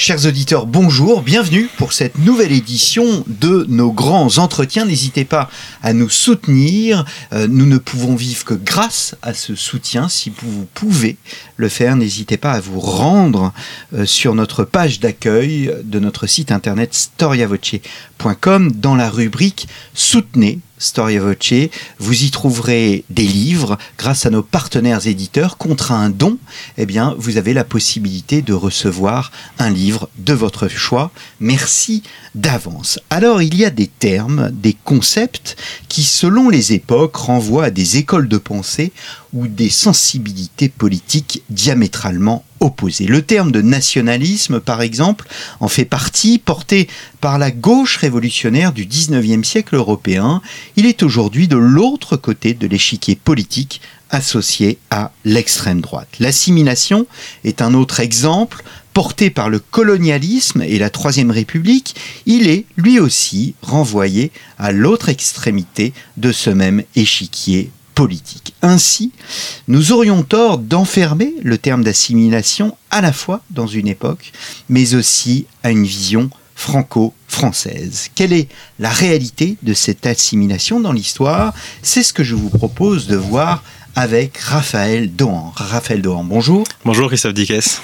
Chers auditeurs, bonjour, bienvenue pour cette nouvelle édition de nos grands entretiens. N'hésitez pas à nous soutenir. Euh, nous ne pouvons vivre que grâce à ce soutien. Si vous pouvez le faire, n'hésitez pas à vous rendre euh, sur notre page d'accueil de notre site internet storiavoce.com dans la rubrique Soutenez Storia Voce. Vous y trouverez des livres grâce à nos partenaires éditeurs. Contre un don, eh bien, vous avez la possibilité de recevoir un livre de votre choix. Merci d'avance. Alors, il y a des termes, des concepts qui, selon les époques, renvoient à des écoles de pensée ou des sensibilités politiques diamétralement opposées. Le terme de nationalisme, par exemple, en fait partie, porté par la gauche révolutionnaire du 19e siècle européen. Il est aujourd'hui de l'autre côté de l'échiquier politique associé à l'extrême droite. L'assimilation est un autre exemple porté par le colonialisme et la Troisième République, il est lui aussi renvoyé à l'autre extrémité de ce même échiquier politique. Ainsi, nous aurions tort d'enfermer le terme d'assimilation à la fois dans une époque, mais aussi à une vision franco-française. Quelle est la réalité de cette assimilation dans l'histoire? C'est ce que je vous propose de voir avec Raphaël Dohan. Raphaël Dohan, bonjour. Bonjour Christophe Dickès.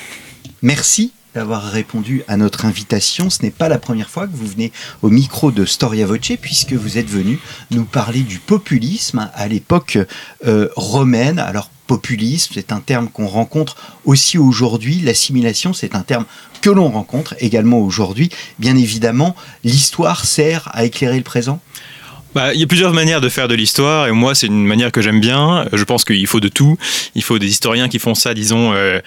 Merci d'avoir répondu à notre invitation. Ce n'est pas la première fois que vous venez au micro de Storia Voce, puisque vous êtes venu nous parler du populisme à l'époque euh, romaine. Alors, populisme, c'est un terme qu'on rencontre aussi aujourd'hui. L'assimilation, c'est un terme que l'on rencontre également aujourd'hui. Bien évidemment, l'histoire sert à éclairer le présent? Bah, il y a plusieurs manières de faire de l'histoire et moi c'est une manière que j'aime bien. Je pense qu'il faut de tout. Il faut des historiens qui font ça, disons, euh,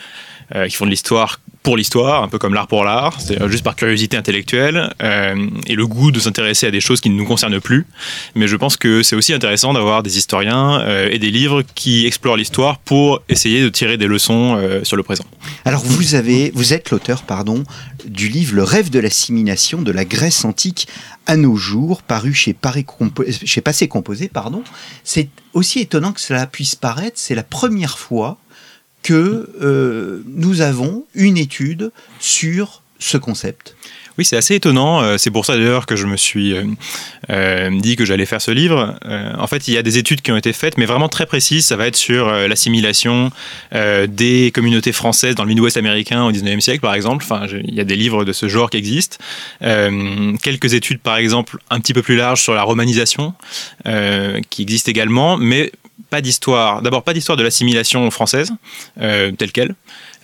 qui font de l'histoire pour l'histoire, un peu comme l'art pour l'art, c'est juste par curiosité intellectuelle euh, et le goût de s'intéresser à des choses qui ne nous concernent plus. Mais je pense que c'est aussi intéressant d'avoir des historiens euh, et des livres qui explorent l'histoire pour essayer de tirer des leçons euh, sur le présent. Alors vous avez, vous êtes l'auteur, pardon, du livre Le rêve de l'assimilation de la Grèce antique à nos jours, paru chez, chez Passé Composé, pardon. C'est aussi étonnant que cela puisse paraître, c'est la première fois que euh, nous avons une étude sur ce concept. Oui, c'est assez étonnant. Euh, c'est pour ça d'ailleurs que je me suis euh, dit que j'allais faire ce livre. en fait, il y a des études qui ont été faites, mais vraiment très précises. Ça va être sur l'assimilation des communautés françaises dans le Midwest américain au 19e siècle, par exemple. Enfin, il y a des livres de ce genre qui existent. quelques études, par exemple, un petit peu plus larges sur la romanisation, qui existent également, mais pas d'histoire, d'abord pas d'histoire de l'assimilation française euh, telle qu'elle,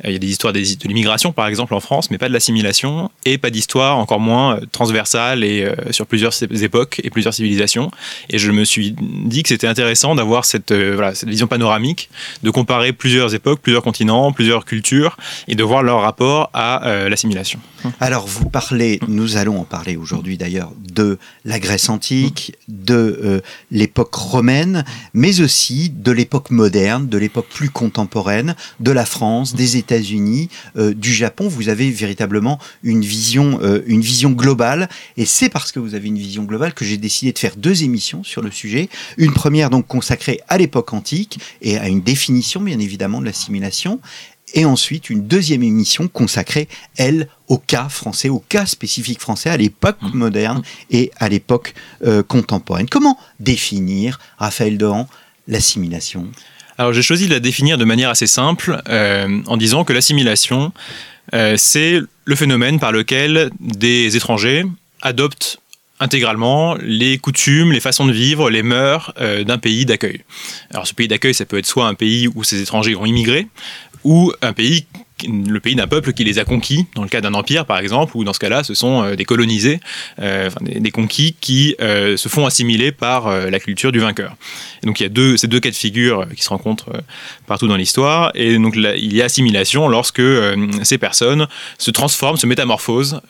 euh, il y a des histoires de l'immigration, par exemple, en France, mais pas de l'assimilation, et pas d'histoire, encore moins, euh, transversale et sur plusieurs époques et plusieurs civilisations. Et je me suis dit que c'était intéressant d'avoir cette, vision panoramique, de comparer plusieurs époques, plusieurs continents, plusieurs cultures, et de voir leur rapport à l'assimilation. Alors, vous parlez, nous allons en parler aujourd'hui d'ailleurs, de la Grèce antique, de l'époque romaine, mais aussi de l'époque moderne, de l'époque plus contemporaine, de la France, des États-Unis, euh, du Japon, vous avez véritablement une vision, euh, une vision globale. Et c'est parce que vous avez une vision globale que j'ai décidé de faire deux émissions sur le sujet. Une première donc consacrée à l'époque antique et à une définition, bien évidemment, de l'assimilation et ensuite une deuxième émission consacrée, elle, au cas français, au cas spécifique français, à l'époque mmh. moderne et à l'époque euh, contemporaine. Comment définir, Raphaël Dohan, l'assimilation? Alors j'ai choisi de la définir de manière assez simple euh, en disant que l'assimilation, euh, c'est le phénomène par lequel des étrangers adoptent intégralement les coutumes, les façons de vivre, les mœurs euh, d'un pays d'accueil. Alors ce pays d'accueil, ça peut être soit un pays où ces étrangers ont immigré, ou un pays le pays d'un peuple qui les a conquis, dans le cas d'un empire par exemple, ou dans ce cas-là, ce sont euh, des colonisés, euh, des, conquis qui euh, se font assimiler par la culture du vainqueur. donc il y a deux, ces deux cas de figure qui se rencontrent partout dans l'histoire, et donc il y a assimilation lorsque ces personnes se transforment, se métamorphosent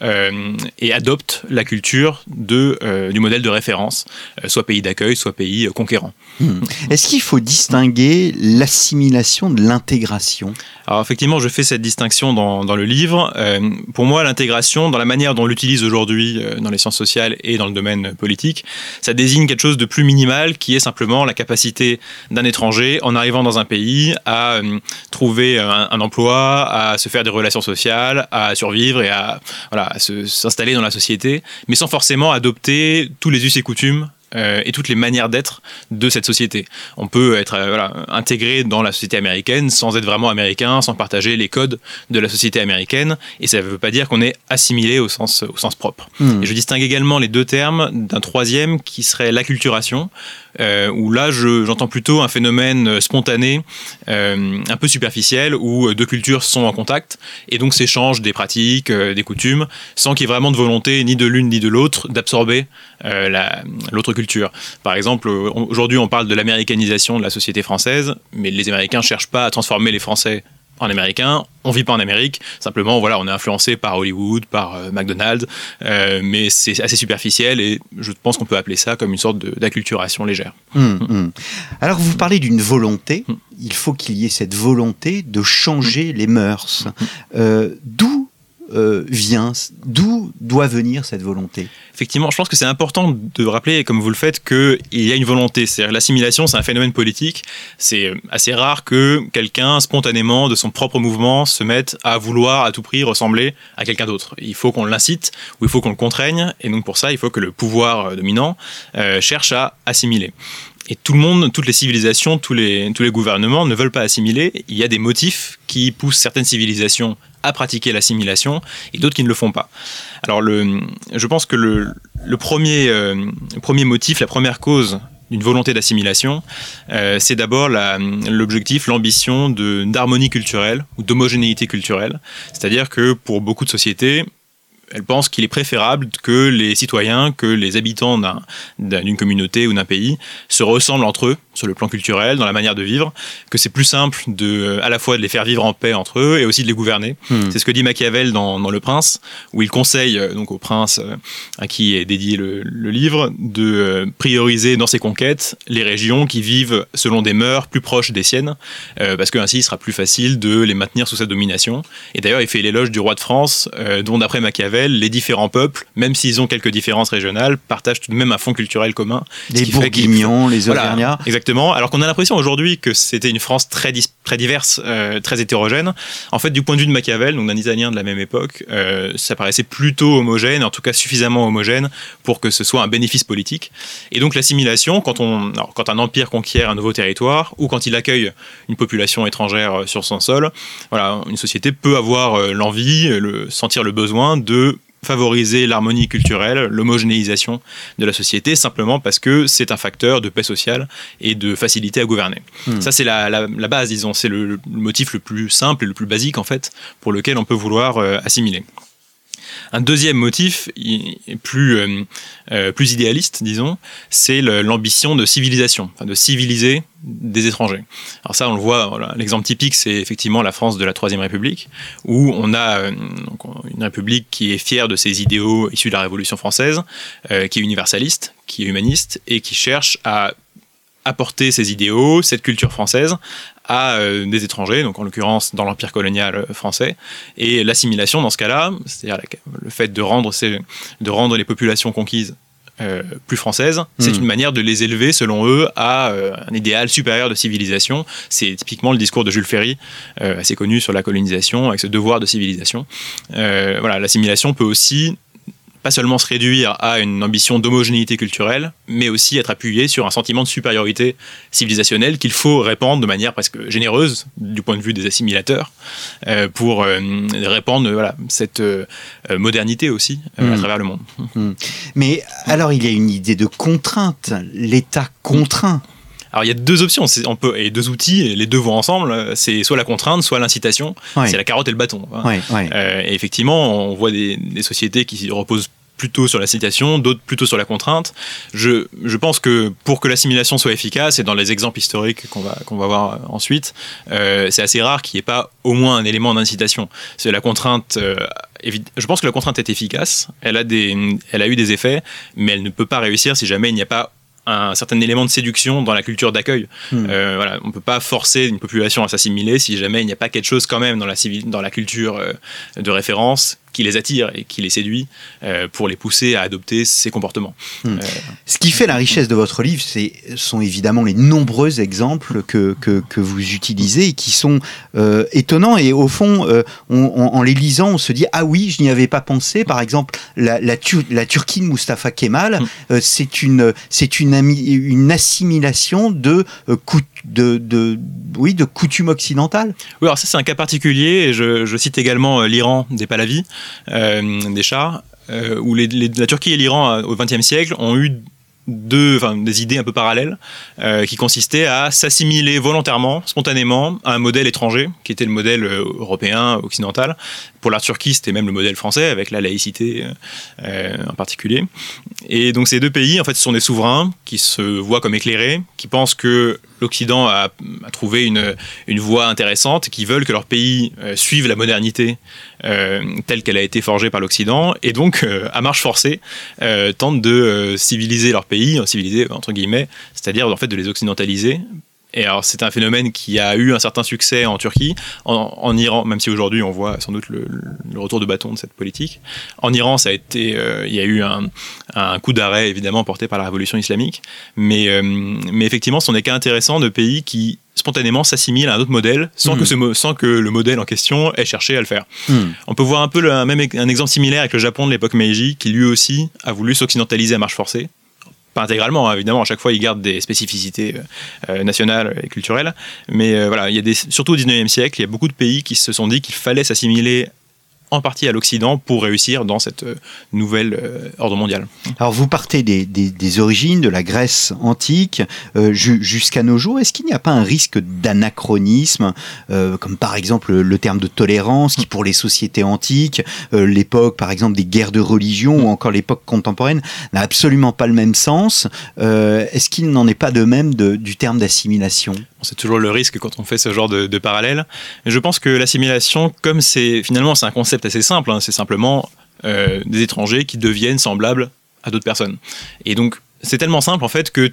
et adoptent la culture de, du modèle de référence, soit pays d'accueil, soit pays conquérant. Hmm. Est-ce qu'il faut distinguer l'assimilation de l'intégration? Alors effectivement, je fais cette distinction dans, dans le livre. Euh, pour moi, l'intégration, dans la manière dont on l'utilise aujourd'hui euh, dans les sciences sociales et dans le domaine politique, ça désigne quelque chose de plus minimal qui est simplement la capacité d'un étranger, en arrivant dans un pays, à euh, trouver un, un, emploi, à se faire des relations sociales, à survivre et à, voilà, à s'installer dans la société, mais sans forcément adopter tous les us et coutumes euh, et toutes les manières d'être de cette société. On peut être euh, voilà, intégré dans la société américaine sans être vraiment américain, sans partager les codes de la société américaine, et ça ne veut pas dire qu'on est assimilé au sens, au sens propre. Hmm. Et je distingue également les deux termes d'un troisième qui serait l'acculturation, euh, où là j'entends plutôt un phénomène spontané, euh, un peu superficiel, où deux cultures sont en contact, et donc s'échangent des pratiques, des coutumes, sans qu'il y ait vraiment de volonté ni de l'une ni de l'autre d'absorber l'autre culture. Par exemple, aujourd'hui, on parle de l'américanisation de la société française, mais les Américains ne cherchent pas à transformer les Français en Américains. On vit pas en Amérique, simplement, voilà, on est influencé par Hollywood, par euh, McDonald's, euh, mais c'est assez superficiel et je pense qu'on peut appeler ça comme une sorte d'acculturation légère. Hum, hum. Alors, vous parlez d'une volonté. Hum. Il faut qu'il y ait cette volonté de changer les mœurs. Euh, d'où euh, vient D'où doit venir cette volonté? Effectivement, je pense que c'est important de rappeler, comme vous le faites, qu'il y a une volonté. C'est-à-dire l'assimilation, c'est un phénomène politique. C'est euh, assez rare que quelqu'un, spontanément, de son propre mouvement, se mette à vouloir à tout prix ressembler à quelqu'un d'autre. Il faut qu'on l'incite ou il faut qu'on le contraigne. Et donc pour ça, il faut que le pouvoir euh, dominant cherche à assimiler. Et tout le monde, toutes les civilisations, tous les, tous les gouvernements ne veulent pas assimiler. Il y a des motifs qui poussent certaines civilisations à pratiquer l'assimilation et d'autres qui ne le font pas. Alors je pense que le, le premier, euh, motif, la première cause d'une volonté d'assimilation, euh, c'est d'abord l'objectif, l'ambition d'harmonie culturelle ou d'homogénéité culturelle. C'est-à-dire que pour beaucoup de sociétés, elle pense qu'il est préférable que les citoyens, que les habitants d'une communauté ou d'un pays se ressemblent entre eux sur le plan culturel, dans la manière de vivre, que c'est plus simple de, à la fois de les faire vivre en paix entre eux et aussi de les gouverner. Hmm. C'est ce que dit Machiavel dans, dans, Le Prince, où il conseille euh, donc au prince euh, à qui est dédié le, livre de euh, prioriser dans ses conquêtes les régions qui vivent selon des mœurs plus proches des siennes, parce que ainsi il sera plus facile de les maintenir sous sa domination. Et d'ailleurs, il fait l'éloge du roi de France, dont d'après Machiavel, les différents peuples, même s'ils ont quelques différences régionales, partagent tout de même un fond culturel commun. Les Bourguignons, les Auvergnats. exactement. Alors qu'on a l'impression aujourd'hui que c'était une France très, très diverse, euh, très hétérogène. En fait, du point de vue de Machiavel, donc d'un Italien de la même époque, euh, ça paraissait plutôt homogène, en tout cas suffisamment homogène pour que ce soit un bénéfice politique. Et donc l'assimilation, quand, quand un empire conquiert un nouveau territoire ou quand il accueille une population étrangère euh, sur son sol, voilà, une société peut avoir l'envie, le, sentir le besoin de favoriser l'harmonie culturelle, l'homogénéisation de la société, simplement parce que c'est un facteur de paix sociale et de facilité à gouverner. Hmm. Ça, c'est la, base, disons, c'est le, motif le plus simple et le plus basique, en fait, pour lequel on peut vouloir euh, assimiler. Un deuxième motif, plus, euh, euh, plus idéaliste, disons, c'est l'ambition de civilisation, de civiliser des étrangers. Alors ça, on le voit, l'exemple typique, c'est effectivement la France de la Troisième République, où on a euh, une République qui est fière de ses idéaux issus de la Révolution française, qui est universaliste, qui est humaniste, et qui cherche à apporter ses idéaux, cette culture française, à euh, des étrangers, donc en l'occurrence dans l'empire colonial euh, français. Et l'assimilation dans ce cas-là, c'est-à-dire le fait de rendre, ces, de rendre les populations conquises euh, plus françaises, c'est hmm. une manière de les élever, selon eux, à un idéal supérieur de civilisation. C'est typiquement le discours de Jules Ferry, assez connu sur la colonisation, avec ce devoir de civilisation. voilà, l'assimilation peut aussi pas seulement se réduire à une ambition d'homogénéité culturelle, mais aussi être appuyé sur un sentiment de supériorité civilisationnelle qu'il faut répandre de manière presque généreuse du point de vue des assimilateurs euh, pour euh, répandre voilà, cette euh, modernité aussi à hmm. travers le monde. Hmm. Mais alors il y a une idée de contrainte, l'État contraint. Alors il y a deux options, on peut, et deux outils, les deux vont ensemble, c'est soit la contrainte, soit l'incitation, c'est la carotte et le bâton. et effectivement, on voit des, des sociétés qui reposent plutôt sur la citation, d'autres plutôt sur la contrainte. Je, je, pense que pour que l'assimilation soit efficace, et dans les exemples historiques qu'on va, qu'on va voir ensuite, euh, c'est assez rare qu'il n'y ait pas au moins un élément d'incitation. C'est la contrainte. Euh, je pense que la contrainte est efficace, elle a, des, elle a eu des effets, mais elle ne peut pas réussir si jamais il n'y a pas un certain élément de séduction dans la culture d'accueil. Hmm. Euh, voilà, on ne peut pas forcer une population à s'assimiler si jamais il n'y a pas quelque chose quand même dans la, dans la culture de référence qui les attire et qui les séduit euh, pour les pousser à adopter ces comportements. Hmm. Euh, Ce qui fait la richesse de votre livre, ce sont évidemment les nombreux exemples que, que, vous utilisez et qui sont euh, étonnants. Et au fond, en les lisant, on se dit Ah oui, je n'y avais pas pensé. Par exemple, la, la, la Turquie de Mustafa Kemal, hmm. c'est une, une, une assimilation de, de, oui, de coutumes occidentales. Oui, alors ça, c'est un cas particulier. Et je, cite également l'Iran des Pahlavis. Euh, des chars, euh, où la Turquie et l'Iran euh, au XXe siècle ont eu deux, enfin, des idées un peu parallèles qui consistaient à s'assimiler volontairement, spontanément, à un modèle étranger, qui était le modèle européen, occidental. Pour la Turquie, c'était même le modèle français, avec la laïcité en particulier. Et donc ces deux pays, en fait, ce sont des souverains qui se voient comme éclairés, qui pensent que l'Occident a, trouvé une, voie intéressante, qui veulent que leur pays euh, suive la modernité euh, telle qu'elle a été forgée par l'Occident, et donc, euh, à marche forcée, tentent de civiliser leur pays, civiliser entre guillemets, c'est-à-dire en fait de les occidentaliser et alors, c'est un phénomène qui a eu un certain succès en Turquie, en, Iran, même si aujourd'hui on voit sans doute le, retour de bâton de cette politique. En Iran, ça a été, euh, il y a eu un, coup d'arrêt évidemment porté par la révolution islamique, mais, euh, mais effectivement, ce sont des cas intéressants de pays qui spontanément s'assimilent à un autre modèle sans, que hmm. ce, sans que le modèle en question ait cherché à le faire. Hmm. On peut voir un peu le, même un exemple similaire avec le Japon de l'époque Meiji, qui lui aussi a voulu s'occidentaliser à marche forcée pas intégralement, hein, évidemment, à chaque fois, ils gardent des spécificités euh, euh, nationales et culturelles. Mais euh, voilà, il y a des, surtout au 19e siècle, il y a beaucoup de pays qui se sont dit qu'il fallait s'assimiler en partie à l'Occident pour réussir dans cette euh, nouvelle euh, ordre mondial. Alors vous partez des, origines de la Grèce antique euh, jusqu'à nos jours. Est-ce qu'il n'y a pas un risque d'anachronisme, comme par exemple le terme de tolérance, qui pour les sociétés antiques, l'époque par exemple des guerres de religion ou encore l'époque contemporaine, n'a absolument pas le même sens Est-ce qu'il n'en est pas de même du terme d'assimilation? C'est toujours le risque quand on fait ce genre de, parallèle. Mais je pense que l'assimilation, comme c'est finalement c'est un concept assez simple, hein, c'est simplement euh, des étrangers qui deviennent semblables à d'autres personnes. Et donc c'est tellement simple en fait que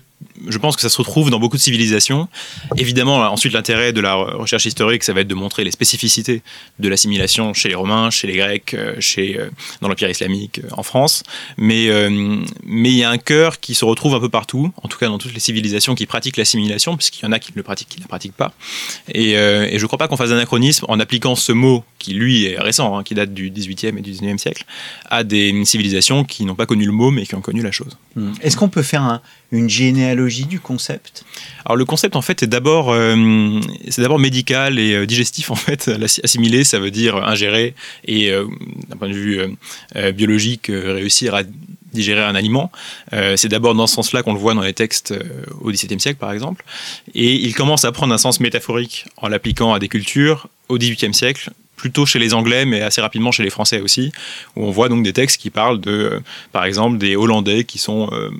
je pense que ça se retrouve dans beaucoup de civilisations. Évidemment, ensuite, l'intérêt de la recherche historique, ça va être de montrer les spécificités de l'assimilation chez les Romains, chez les Grecs, euh, chez, euh, dans l'Empire islamique, euh, en France. Mais mais il y a un cœur qui se retrouve un peu partout, en tout cas dans toutes les civilisations qui pratiquent l'assimilation, puisqu'il y en a qui le pratiquent, qui ne la pratiquent pas. Et, je ne crois pas qu'on fasse d'anachronisme en appliquant ce mot, qui lui est récent, hein, qui date du 18e et du 19e siècle, à des civilisations qui n'ont pas connu le mot, mais qui ont connu la chose. Hmm. Est-ce qu'on peut faire un, une généalogie du concept? Alors le concept en fait est d'abord euh, c'est d'abord médical et euh, digestif en fait. Assimiler ça veut dire ingérer et euh, d'un point de vue biologique réussir à digérer un aliment. c'est d'abord dans ce sens-là qu'on le voit dans les textes au XVIIe siècle par exemple. Et il commence à prendre un sens métaphorique en l'appliquant à des cultures au XVIIIe siècle plutôt chez les Anglais, mais assez rapidement chez les Français aussi, où on voit donc des textes qui parlent de, euh, par exemple, des Hollandais qui sont euh,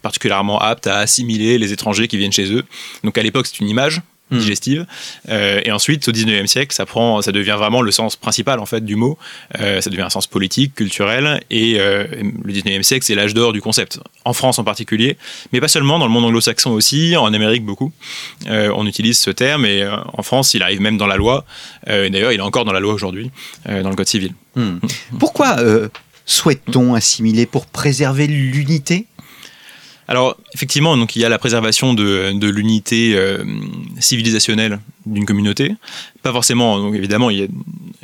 particulièrement aptes à assimiler les étrangers qui viennent chez eux. Donc à l'époque, c'est une image, Hmm. digestive. Euh, et ensuite, au 19e siècle, ça, prend, ça devient vraiment le sens principal en fait, du mot. Euh, ça devient un sens politique, culturel. Et euh, le 19e siècle, c'est l'âge d'or du concept. En France en particulier, mais pas seulement, dans le monde anglo-saxon aussi, en Amérique beaucoup. on utilise ce terme et en France, il arrive même dans la loi. D'ailleurs, il est encore dans la loi aujourd'hui, dans le Code civil. Hmm. Pourquoi souhaite-t-on assimiler pour préserver l'unité alors effectivement, donc il y a la préservation de, l'unité euh, civilisationnelle d'une communauté. Pas forcément, donc évidemment, il y a,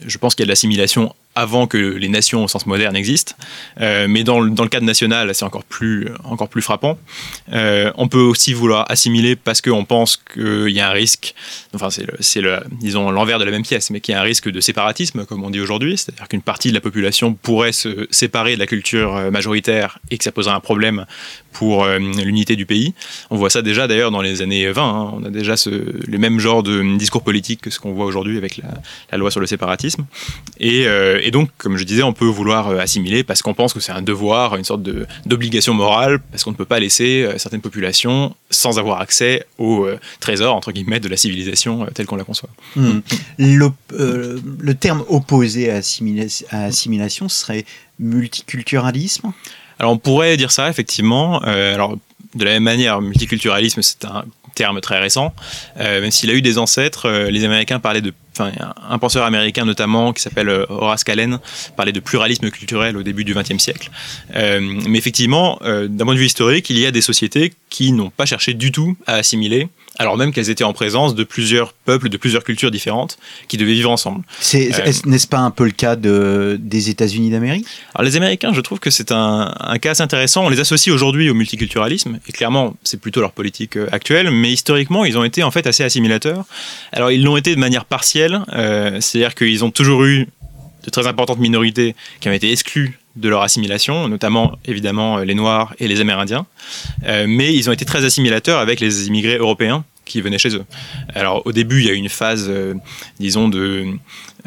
je pense qu'il y a de l'assimilation avant que les nations au sens moderne existent. Euh, mais dans le, dans le, cadre national, c'est encore plus, encore plus frappant. Euh, on peut aussi vouloir assimiler parce qu'on pense qu'il y a un risque, enfin c'est, le, disons l'envers de la même pièce, mais qu'il y a un risque de séparatisme, comme on dit aujourd'hui, c'est-à-dire qu'une partie de la population pourrait se séparer de la culture majoritaire et que ça poserait un problème pour l'unité du pays. On voit ça déjà d'ailleurs dans les années 20. Hein. On a déjà ce, le même genre de discours politique que ce qu'on voit aujourd'hui avec la, loi sur le séparatisme. Et, et, donc, comme je disais, on peut vouloir assimiler parce qu'on pense que c'est un devoir, une sorte d'obligation morale, parce qu'on ne peut pas laisser certaines populations sans avoir accès au trésor, entre guillemets, de la civilisation telle qu'on la conçoit. Hmm. Le, terme opposé à, à assimilation serait multiculturalisme? Alors on pourrait dire ça effectivement. Euh, alors de la même manière, multiculturalisme c'est un terme très récent, euh, même s'il a eu des ancêtres. Euh, les Américains parlaient de Enfin, un penseur américain notamment qui s'appelle Horace Kallen parlait de pluralisme culturel au début du XXe siècle. mais effectivement, d'un point de vue historique, il y a des sociétés qui n'ont pas cherché du tout à assimiler alors même qu'elles étaient en présence de plusieurs peuples, de plusieurs cultures différentes, qui devaient vivre ensemble. C'est, euh, n'est-ce pas un peu le cas de, des États-Unis d'Amérique? Alors les Américains, je trouve que c'est un, cas assez intéressant. On les associe aujourd'hui au multiculturalisme, et clairement, c'est plutôt leur politique euh, actuelle, mais historiquement, ils ont été en fait assez assimilateurs. Alors ils l'ont été de manière partielle, euh, c'est-à-dire qu'ils ont toujours eu de très importantes minorités qui ont été exclues de leur assimilation, notamment évidemment les Noirs et les Amérindiens, euh, mais ils ont été très assimilateurs avec les immigrés européens qui venaient chez eux. Alors au début, il y a eu une phase, euh, disons, de,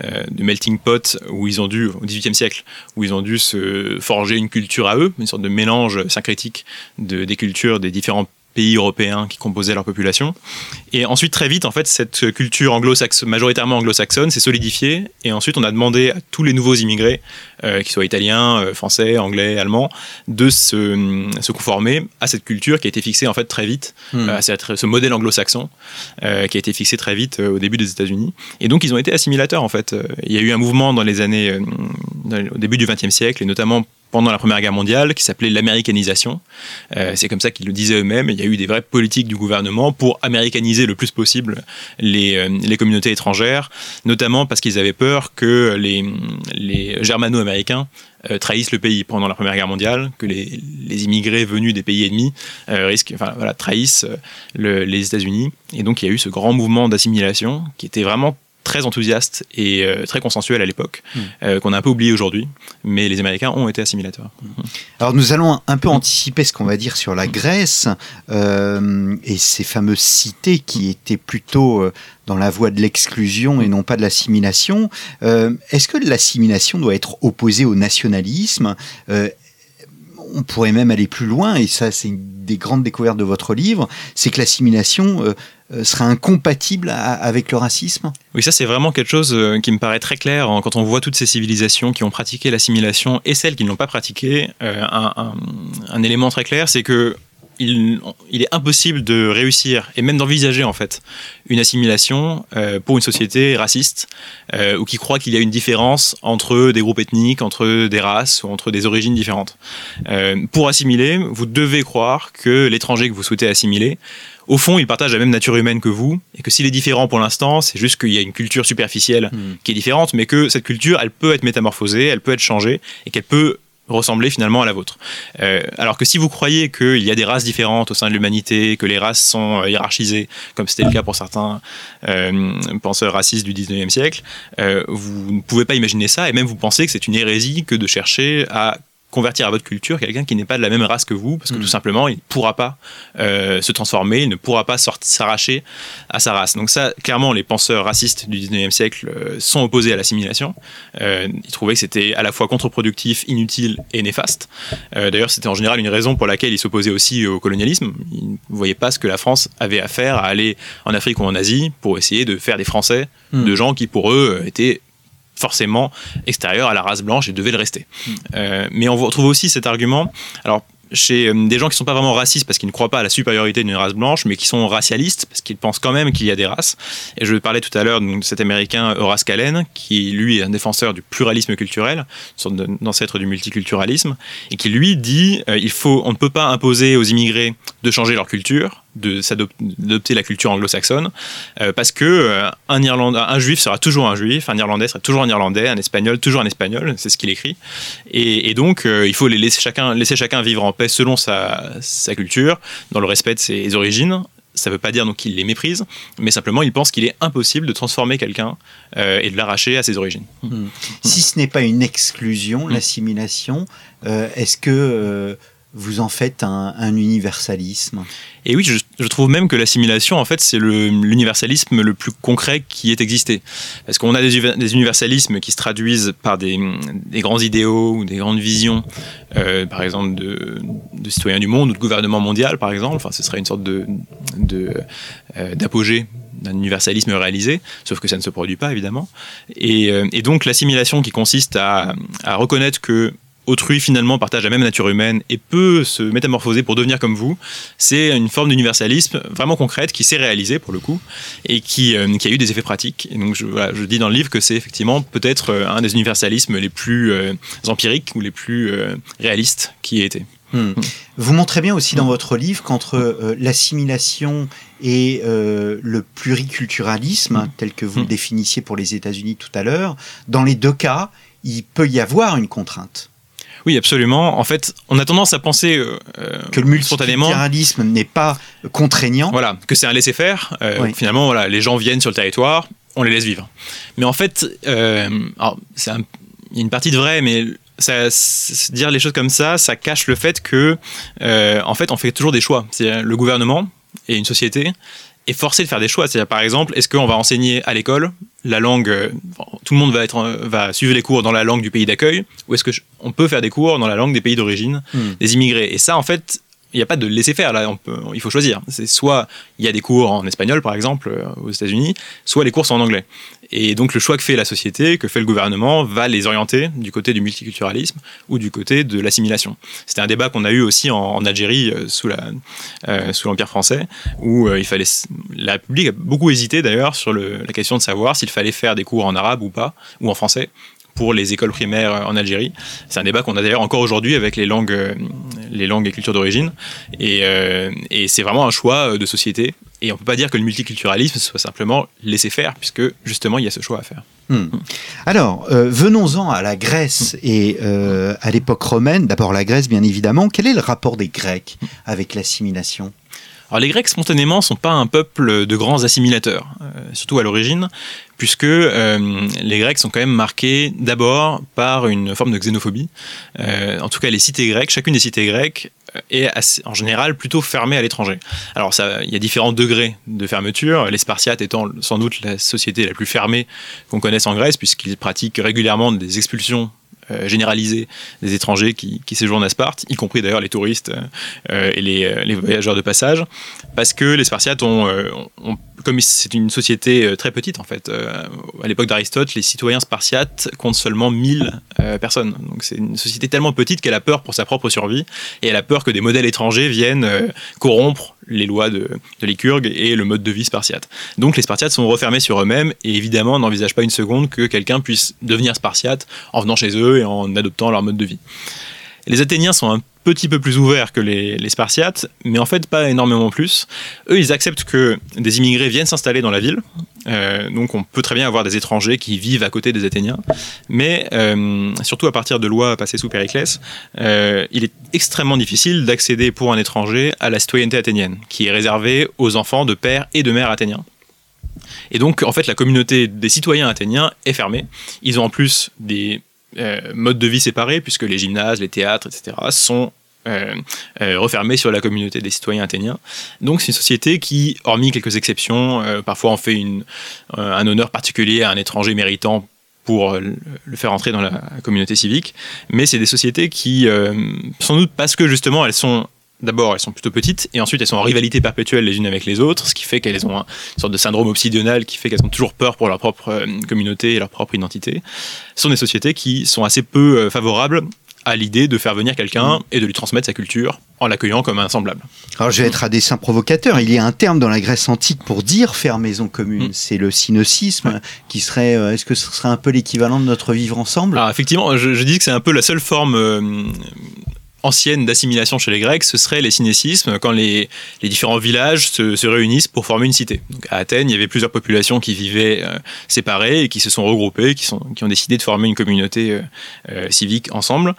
euh, de, melting pot où ils ont dû, au XVIIIe siècle, où ils ont dû se forger une culture à eux, une sorte de mélange syncrétique de, des cultures des différents pays européens qui composaient leur population. Et ensuite, très vite, en fait, cette culture anglo-saxonne, majoritairement anglo-saxonne, s'est solidifiée. Et ensuite, on a demandé à tous les nouveaux immigrés, euh, qu'ils soient italiens, euh, français, anglais, allemands, de se, se, conformer à cette culture qui a été fixée en fait très vite, hmm. euh, à ce modèle anglo-saxon qui a été fixé très vite au début des États-Unis. Et donc, ils ont été assimilateurs en fait. Il y a eu un mouvement dans les années, au début du XXe siècle, et notamment pendant la Première Guerre mondiale qui s'appelait l'américanisation. Euh, c'est comme ça qu'ils le disaient eux-mêmes. Il y a eu des vraies politiques du gouvernement pour américaniser le plus possible les, euh, communautés étrangères, notamment parce qu'ils avaient peur que les, germano-américains euh, trahissent le pays pendant la Première Guerre mondiale, que les, les immigrés venus des pays ennemis risquent, enfin, voilà, trahissent les États-Unis. Et donc il y a eu ce grand mouvement d'assimilation qui était vraiment très enthousiaste et euh, très consensuel à l'époque, hmm. euh, qu'on a un peu oublié aujourd'hui, mais les Américains ont été assimilateurs. Hmm. Alors nous allons un peu anticiper ce qu'on va dire sur la Grèce euh, et ces fameuses cités qui étaient plutôt dans la voie de l'exclusion et non pas de l'assimilation. Est-ce que l'assimilation doit être opposée au nationalisme? On pourrait même aller plus loin, et ça c'est une des grandes découvertes de votre livre, c'est que l'assimilation euh, sera incompatible avec le racisme Oui, ça c'est vraiment quelque chose euh, qui me paraît très clair quand on voit toutes ces civilisations qui ont pratiqué l'assimilation et celles qui ne l'ont pas pratiqué. Euh, un, élément très clair, c'est que il, est impossible de réussir et même d'envisager en fait une assimilation pour une société raciste ou qui croit qu'il y a une différence entre des groupes ethniques, entre des races ou entre des origines différentes. pour assimiler, vous devez croire que l'étranger que vous souhaitez assimiler au fond, il partage la même nature humaine que vous, et que s'il est différent pour l'instant, c'est juste qu'il y a une culture superficielle hmm. qui est différente, mais que cette culture, elle peut être métamorphosée, elle peut être changée, et qu'elle peut ressembler finalement à la vôtre. Euh, alors que si vous croyez qu'il y a des races différentes au sein de l'humanité, que les races sont euh, hiérarchisées, comme c'était le cas pour certains euh, penseurs racistes du 19e siècle, vous ne pouvez pas imaginer ça, et même vous pensez que c'est une hérésie que de chercher à convertir à votre culture quelqu'un qui n'est pas de la même race que vous, parce que hmm. tout simplement, il ne pourra pas euh, se transformer, il ne pourra pas s'arracher à sa race. Donc ça, clairement, les penseurs racistes du 19e siècle euh, sont opposés à l'assimilation. Euh, ils trouvaient que c'était à la fois contre-productif, inutile et néfaste. D'ailleurs, c'était en général une raison pour laquelle ils s'opposaient aussi au colonialisme. Ils ne voyaient pas ce que la France avait à faire à aller en Afrique ou en Asie pour essayer de faire des Français hmm. de gens qui, pour eux, étaient forcément extérieur à la race blanche et devait le rester. Euh, mais on retrouve aussi cet argument. Alors, chez euh, des gens qui ne sont pas vraiment racistes parce qu'ils ne croient pas à la supériorité d'une race blanche, mais qui sont racialistes parce qu'ils pensent quand même qu'il y a des races. Et je parlais tout à l'heure de cet américain Horace Kallen, qui lui est un défenseur du pluralisme culturel, une sorte d'ancêtre du multiculturalisme, et qui lui dit euh, il faut, on ne peut pas imposer aux immigrés de changer leur culture, d'adopter la culture anglo-saxonne euh, parce que euh, un, Irlandais, un juif sera toujours un juif, un Irlandais sera toujours un Irlandais, un Espagnol toujours un Espagnol, c'est ce qu'il écrit. Et, donc euh, il faut les laisser chacun, laisser chacun vivre en paix selon sa, sa culture, dans le respect de ses origines. Ça ne veut pas dire donc qu'il les méprise, mais simplement il pense qu'il est impossible de transformer quelqu'un et de l'arracher à ses origines. Hmm. Si ce n'est pas une exclusion, hmm. l'assimilation, est-ce que vous en faites un, universalisme? Et oui, je, trouve même que l'assimilation, en fait, c'est l'universalisme le, plus concret qui ait existé. Parce qu'on a des, universalismes qui se traduisent par des, grands idéaux ou des grandes visions, euh, par exemple de, citoyens du monde ou de gouvernement mondial, par exemple. Enfin, ce serait une sorte euh, d'apogée d'un universalisme réalisé, sauf que ça ne se produit pas évidemment. Et, euh, donc l'assimilation qui consiste à reconnaître que autrui finalement partage la même nature humaine et peut se métamorphoser pour devenir comme vous, c'est une forme d'universalisme vraiment concrète qui s'est réalisée pour le coup et qui, euh, qui, a eu des effets pratiques. Et donc je, je dis dans le livre que c'est effectivement peut-être euh, un des universalismes les plus euh, empiriques ou les plus réalistes qui ait été. Hmm. Vous montrez bien aussi dans votre livre qu'entre l'assimilation et le pluriculturalisme, hmm. tel que vous le hmm. définissiez pour les États-Unis tout à l'heure, dans les deux cas, il peut y avoir une contrainte. Oui, absolument. En fait, on a tendance à penser euh, euh, que le multiculturalisme n'est pas contraignant. Voilà, que c'est un laisser-faire. Euh, finalement, voilà, les gens viennent sur le territoire, on les laisse vivre. Mais en fait, c'est il y a une partie de vrai, mais ça, dire les choses comme ça, ça cache le fait que, en fait, on fait toujours des choix. C'est le gouvernement et une société est forcé de faire des choix. C'est-à-dire, par exemple, est-ce qu'on va enseigner à l'école la langue, euh, tout le monde va, être, va suivre les cours dans la langue du pays d'accueil, ou est-ce qu'on peut faire des cours dans la langue des pays d'origine hmm. des immigrés? Et ça, en fait, il n'y a pas de laisser-faire là, on peut, il faut choisir. C'est soit il y a des cours en espagnol par exemple euh, aux États-Unis, soit les cours sont en anglais. Et donc le choix que fait la société, que fait le gouvernement, va les orienter du côté du multiculturalisme ou du côté de l'assimilation. C'était un débat qu'on a eu aussi en, Algérie euh, euh, sous l'empire français, où il fallait la République a beaucoup hésité d'ailleurs sur la question de savoir s'il fallait faire des cours en arabe ou pas ou en français pour les écoles primaires en Algérie. C'est un débat qu'on a d'ailleurs encore aujourd'hui avec les langues, euh, les langues et cultures d'origine. Et, euh, c'est vraiment un choix de société. Et on ne peut pas dire que le multiculturalisme soit simplement laisser faire, puisque justement il y a ce choix à faire. Hmm. Alors, euh, venons-en à la Grèce et à l'époque romaine. D'abord la Grèce, bien évidemment. Quel est le rapport des Grecs avec l'assimilation? Alors les Grecs spontanément sont pas un peuple de grands assimilateurs, surtout à l'origine puisque euh, les Grecs sont quand même marqués d'abord par une forme de xénophobie. Euh, en tout cas, les cités grecques, chacune des cités grecques euh, est en général plutôt fermée à l'étranger. Alors il y a différents degrés de fermeture, les Spartiates étant sans doute la société la plus fermée qu'on connaisse en Grèce, puisqu'ils pratiquent régulièrement des expulsions euh, généralisée des étrangers qui, séjournent à Sparte, y compris d'ailleurs les touristes euh, et les, les, voyageurs de passage, parce que les Spartiates ont, euh, comme c'est une société très petite en fait, à l'époque d'Aristote, les citoyens spartiates comptent seulement 1000 personnes. Donc c'est une société tellement petite qu'elle a peur pour sa propre survie et elle a peur que des modèles étrangers viennent corrompre les lois de, de Lycurgue et le mode de vie spartiate. Donc les Spartiates sont refermés sur eux-mêmes et évidemment n'envisagent pas une seconde que quelqu'un puisse devenir Spartiate en venant chez eux et en adoptant leur mode de vie. Les Athéniens sont un petit peu plus ouverts que les, Spartiates, mais en fait pas énormément plus. Eux, ils acceptent que des immigrés viennent s'installer dans la ville. Euh, donc on peut très bien avoir des étrangers qui vivent à côté des Athéniens. Mais euh, surtout à partir de lois passées sous Périclès, euh, il est extrêmement difficile d'accéder pour un étranger à la citoyenneté athénienne, qui est réservée aux enfants de pères et de mères athéniens. Et donc, en fait, la communauté des citoyens athéniens est fermée. Ils ont en plus des euh, mode de vie séparés, puisque les gymnases, les théâtres, etc., sont euh, euh, refermés sur la communauté des citoyens athéniens. Donc c'est une société qui, hormis quelques exceptions, parfois on fait une, un honneur particulier à un étranger méritant pour le faire entrer dans la communauté civique, mais c'est des sociétés qui, sans doute parce que justement elles sont D'abord, elles sont plutôt petites, et ensuite, elles sont en rivalité perpétuelle les unes avec les autres, ce qui fait qu'elles ont une sorte de syndrome obsidional qui fait qu'elles ont toujours peur pour leur propre euh, communauté et leur propre identité. Ce sont des sociétés qui sont assez peu euh, favorables à l'idée de faire venir quelqu'un mm. et de lui transmettre sa culture en l'accueillant comme un semblable. Alors je vais être à dessein provocateur. Il y a un terme dans la Grèce antique pour dire faire maison commune. Mm. C'est le synocisme, qui serait. Euh, est-ce que ce serait un peu l'équivalent de notre vivre ensemble? Alors effectivement, je, dis que c'est un peu la seule forme ancienne d'assimilation chez les Grecs, ce serait les synécismes, quand les, différents villages se, réunissent pour former une cité. Donc à Athènes, il y avait plusieurs populations qui vivaient euh, séparées et qui se sont regroupées, qui, sont, qui ont décidé de former une communauté euh, euh, civique ensemble.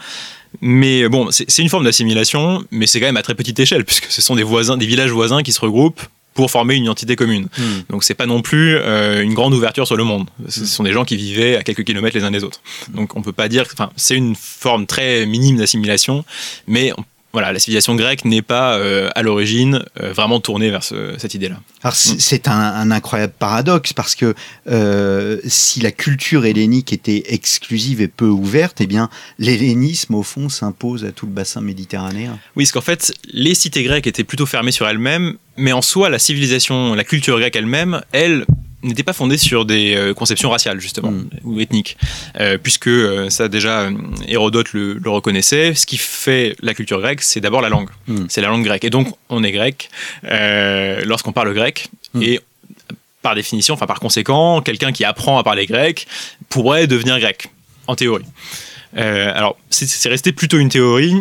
Mais bon, c'est une forme d'assimilation, mais c'est quand même à très petite échelle, puisque ce sont des voisins, des villages voisins qui se regroupent pour former une identité commune. Hmm. Donc c'est pas non plus euh, une grande ouverture sur le monde. Ce hmm. sont des gens qui vivaient à quelques kilomètres les uns des autres. Donc on peut pas dire, enfin c'est une forme très minime d'assimilation, mais voilà, la civilisation grecque n'est pas euh, à l'origine euh, vraiment tournée vers cette idée-là. Alors c'est un, incroyable paradoxe parce que euh, si la culture hellénique était exclusive et peu ouverte, eh bien l'hellénisme au fond s'impose à tout le bassin méditerranéen. Oui, parce qu'en fait les cités grecques étaient plutôt fermées sur elles-mêmes, mais en soi la civilisation, la culture grecque elle-même, elle n'était pas fondée sur des euh, conceptions raciales justement mm. ou ethniques euh, puisque euh, ça déjà Hérodote le, reconnaissait ce qui fait la culture grecque c'est d'abord la langue mm. c'est la langue grecque et donc on est grec lorsqu'on parle grec mm. et par définition enfin par conséquent quelqu'un qui apprend à parler grec pourrait devenir grec en théorie alors c'est resté plutôt une théorie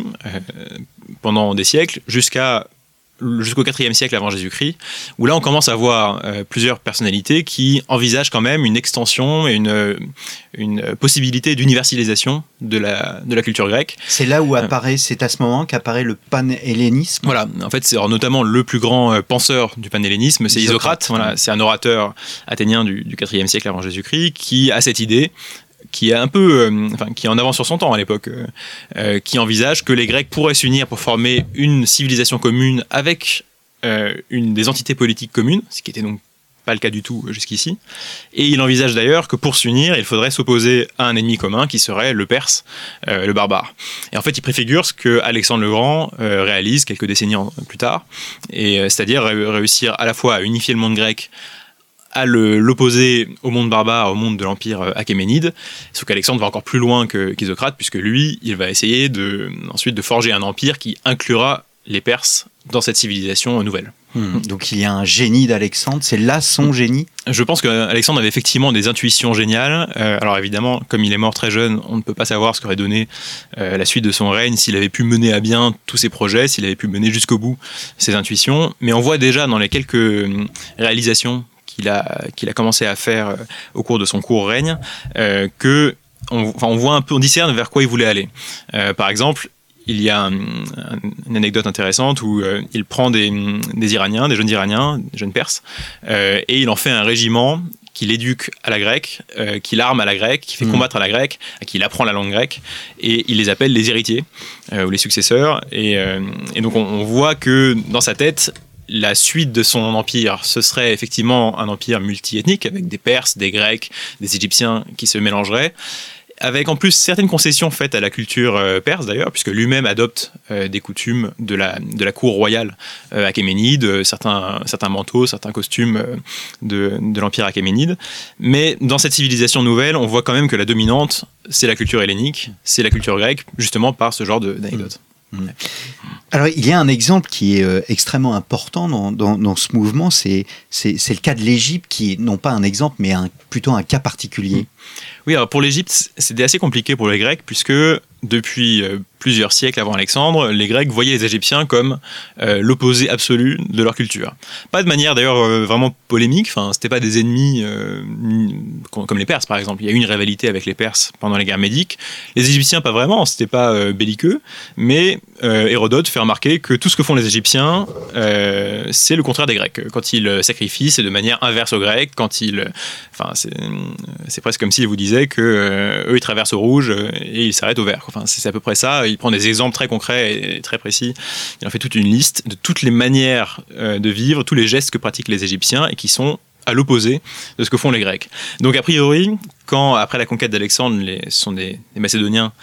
pendant des siècles jusqu'à jusqu'au 4 siècle avant Jésus-Christ, où là on commence à voir euh, plusieurs personnalités qui envisagent quand même une extension et une, une possibilité d'universalisation de la, de la culture grecque. C'est là où euh, apparaît, c'est à ce moment qu'apparaît le panhellénisme. Voilà, en fait c'est notamment le plus grand euh, penseur du panhellénisme, c'est Isocrate, voilà, c'est un orateur athénien du, du 4 siècle avant Jésus-Christ qui a cette idée qui est un peu, euh, enfin, qui est en avance sur son temps à l'époque, euh, euh, qui envisage que les Grecs pourraient s'unir pour former une civilisation commune avec une des entités politiques communes, ce qui était donc pas le cas du tout jusqu'ici. Et il envisage d'ailleurs que pour s'unir, il faudrait s'opposer à un ennemi commun qui serait le Perse, le barbare. Et en fait, il préfigure ce que Alexandre le Grand réalise quelques décennies plus tard, et c'est-à-dire réussir à la fois à unifier le monde grec à l'opposer au monde barbare, au monde de l'empire euh, achéménide. Sauf qu'Alexandre va encore plus loin qu'Isocrate, puisque lui, il va essayer de, ensuite de forger un empire qui inclura les Perses dans cette civilisation nouvelle. Hmm. Donc il y a un génie d'Alexandre, c'est là son génie? Je pense qu'Alexandre avait effectivement des intuitions géniales. Euh, alors évidemment, comme il est mort très jeune, on ne peut pas savoir ce qu'aurait donné euh, la suite de son règne, s'il avait pu mener à bien tous ses projets, s'il avait pu mener jusqu'au bout ses intuitions. Mais on voit déjà dans les quelques réalisations qu'il a, qu'il a commencé à faire euh, au cours de son court règne, euh, que on, on, voit un peu, on discerne vers quoi il voulait aller. Euh, par exemple, il y a une anecdote intéressante où il prend des, des, Iraniens, des jeunes Iraniens, des jeunes Perses, et il en fait un régiment qu'il éduque à la grecque, qu'il arme à la grecque, qui fait mm. combattre à la grecque, à qui il apprend la langue grecque, et il les appelle les héritiers ou les successeurs. Et, et donc on, on, voit que dans sa tête, la suite de son empire, ce serait effectivement un empire multiethnique avec des Perses, des Grecs, des Égyptiens qui se mélangeraient avec en plus certaines concessions faites à la culture euh, perse d'ailleurs, puisque lui-même adopte euh, des coutumes de la, de la cour royale euh, achéménide, certains, certains manteaux, certains costumes de, de l'empire achéménide. Mais dans cette civilisation nouvelle, on voit quand même que la dominante, c'est la culture hellénique, c'est la culture grecque, justement par ce genre d'anecdotes. Alors, il y a un exemple qui est euh, extrêmement important dans, ce mouvement, c'est le cas de l'Égypte, qui est non pas un exemple, mais plutôt un cas particulier. Oui, alors pour l'Égypte, c'était assez compliqué pour les Grecs, puisque depuis euh, plusieurs siècles avant Alexandre, les Grecs voyaient les Égyptiens comme euh, l'opposé absolu de leur culture. Pas de manière d'ailleurs euh, vraiment polémique, enfin, c'était pas des ennemis comme les Perses par exemple. Il y a eu une rivalité avec les Perses pendant les guerres médiques. Les Égyptiens, pas vraiment, c'était pas belliqueux, mais Hérodote fait remarquer que tout ce que font les Égyptiens, c'est le contraire des Grecs. Quand ils sacrifient, c'est de manière inverse aux Grecs. Quand ils, enfin, c'est presque comme s'ils vous disaient que eux ils traversent au rouge et ils s'arrêtent au vert. Enfin, c'est à peu près ça. Il prend des exemples très concrets et très précis. Il en fait toute une liste de toutes les manières euh, de vivre, tous les gestes que pratiquent les Égyptiens et qui sont à l'opposé de ce que font les Grecs. Donc a priori, quand après la conquête d'Alexandre, ce sont des, Macédoniens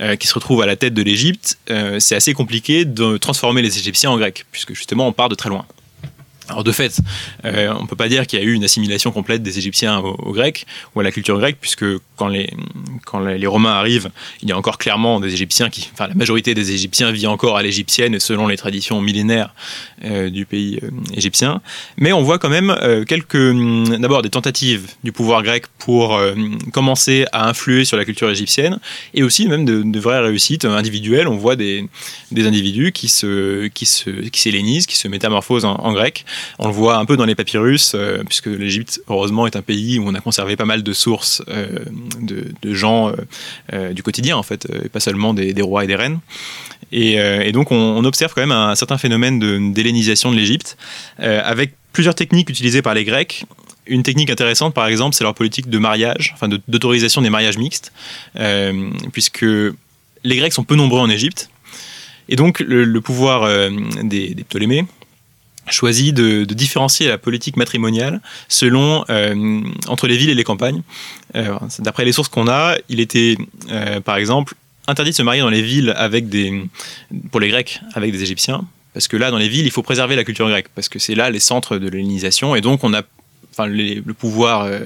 euh, qui se retrouvent à la tête de l'Égypte, euh, c'est assez compliqué de transformer les Égyptiens en Grecs, puisque justement on part de très loin. Alors de fait, euh, on ne peut pas dire qu'il y a eu une assimilation complète des Égyptiens aux, Grecs ou à la culture grecque, puisque quand les, Romains arrivent, il y a encore clairement des Égyptiens qui, enfin la majorité des Égyptiens vit encore à l'égyptienne selon les traditions millénaires euh, du pays euh, égyptien. Mais on voit quand même quelques, hum, d'abord des tentatives du pouvoir grec pour commencer à influer sur la culture égyptienne, et aussi même de, vraies réussites individuelles. On voit des, individus qui se, qui se, qui qui se métamorphosent en grec on le voit un peu dans les papyrus, euh, puisque l'Égypte, heureusement, est un pays où on a conservé pas mal de sources euh, de, gens euh, du quotidien, en fait, et pas seulement des, rois et des reines. Et, donc, on, observe quand même un, certain phénomène d'hellénisation de, l'Égypte, avec plusieurs techniques utilisées par les Grecs. Une technique intéressante, par exemple, c'est leur politique de mariage, enfin d'autorisation des mariages mixtes, puisque les Grecs sont peu nombreux en Égypte, Et donc le, pouvoir des, des, Ptolémées choisit de, différencier la politique matrimoniale selon entre les villes et les campagnes. D'après les sources qu'on a, il était par exemple interdit de se marier dans les villes avec des, pour les Grecs avec des Égyptiens, parce que là, dans les villes, il faut préserver la culture grecque, parce que c'est là les centres de l'hellénisation, et donc on a Enfin, le pouvoir, euh,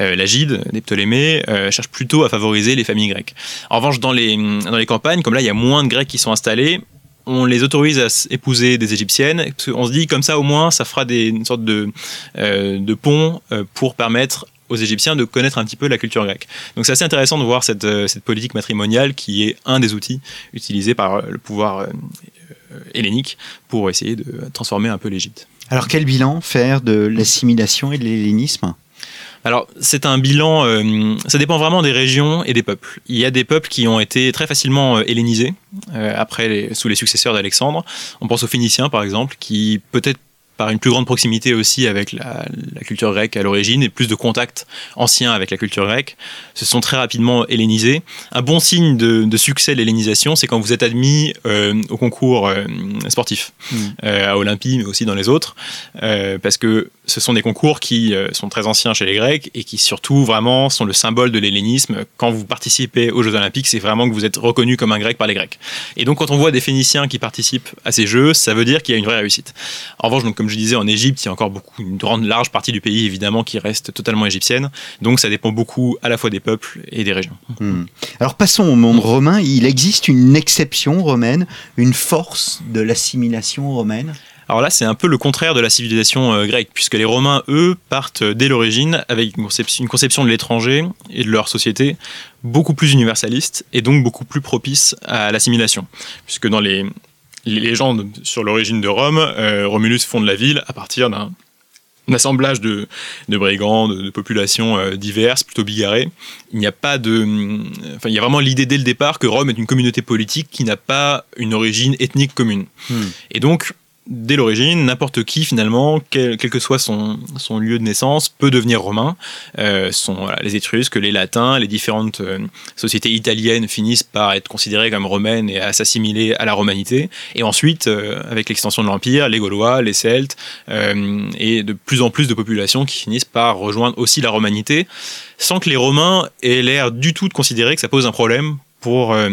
euh, l'agide des Ptolémées, euh, cherche plutôt à favoriser les familles grecques. En revanche, dans les, dans les campagnes, comme là, il y a moins de Grecs qui sont installés, on les autorise à épouser des Égyptiennes. On se dit, comme ça, au moins, ça fera des, une sorte de, de pont pour permettre aux Égyptiens de connaître un petit peu la culture grecque. Donc c'est assez intéressant de voir cette, euh, cette, politique matrimoniale qui est un des outils utilisés par euh, le pouvoir euh, hellénique pour essayer de transformer un peu l'Égypte. Alors quel bilan faire de l'assimilation et de l'hellénisme? Alors, c'est un bilan, ça dépend vraiment des régions et des peuples. Il y a des peuples qui ont été très facilement hellénisés après les, sous les successeurs d'Alexandre. On pense aux Phéniciens, par exemple, qui peut-être par une plus grande proximité aussi avec la, culture grecque à l'origine et plus de contacts anciens avec la culture grecque, se sont très rapidement hellénisés. Un bon signe de, succès de l'hellénisation, c'est quand vous êtes admis euh, au concours euh, sportif, hmm. euh, à Olympie, mais aussi dans les autres, parce que ce sont des concours qui sont très anciens chez les Grecs et qui surtout vraiment sont le symbole de l'hellénisme. Quand vous participez aux Jeux Olympiques, c'est vraiment que vous êtes reconnu comme un Grec par les Grecs. Et donc quand on voit des Phéniciens qui participent à ces Jeux, ça veut dire qu'il y a une vraie réussite. En revanche, donc, comme je disais, en Égypte, il y a encore beaucoup, une grande, large partie du pays, évidemment, qui reste totalement égyptienne. Donc, ça dépend beaucoup à la fois des peuples et des régions. Hmm. Alors, passons au monde romain. Il existe une exception romaine, une force de l'assimilation romaine? Alors là, c'est un peu le contraire de la civilisation euh, grecque, puisque les Romains, eux, partent dès l'origine avec une conception, une conception de l'étranger et de leur société beaucoup plus universaliste et donc beaucoup plus propice à l'assimilation. Puisque dans les, les légendes sur l'origine de Rome, euh, Romulus fonde la ville à partir d'un assemblage de, brigands, de, populations euh, diverses, plutôt bigarrées. Il n'y a pas de, enfin, il y a vraiment l'idée dès le départ que Rome est une communauté politique qui n'a pas une origine ethnique commune. Hmm. Et donc, dès l'origine, n'importe qui finalement, quel, que soit son, lieu de naissance, peut devenir romain. Euh, sont les Étrusques, les Latins, les différentes euh, sociétés italiennes finissent par être considérées comme romaines et à s'assimiler à la romanité. Et ensuite, euh, avec l'extension de l'Empire, les Gaulois, les Celtes, et de plus en plus de populations qui finissent par rejoindre aussi la romanité, sans que les Romains aient l'air du tout de considérer que ça pose un problème pour, euh,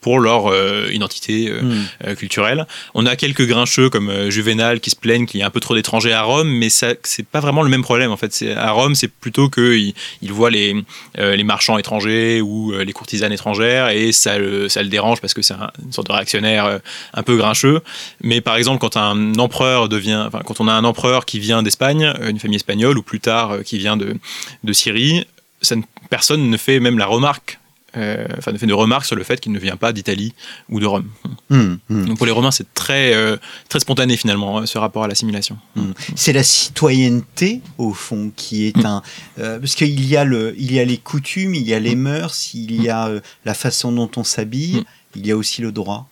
pour leur euh, identité euh, hmm. culturelle. On a quelques grincheux comme Juvenal qui se plaignent qu'il y a un peu trop d'étrangers à Rome, mais ça c'est pas vraiment le même problème en fait. À Rome, c'est plutôt qu'ils il voient les, les marchands étrangers ou les courtisanes étrangères et ça le, ça le dérange parce que c'est une sorte de réactionnaire un peu grincheux. Mais par exemple, quand un empereur devient, enfin, quand on a un empereur qui vient d'Espagne, une famille espagnole, ou plus tard qui vient de, de Syrie, ça personne ne fait même la remarque euh, enfin, fait de remarques sur le fait qu'il ne vient pas d'Italie ou de Rome. Hmm, hmm. Donc pour les Romains, c'est très, euh, très spontané finalement, euh, ce rapport à l'assimilation. Hmm. C'est la citoyenneté, au fond, qui est un... parce qu'il y, a le, il y a les coutumes, il y a les mœurs, il y a la façon dont on s'habille, il y a aussi le droit.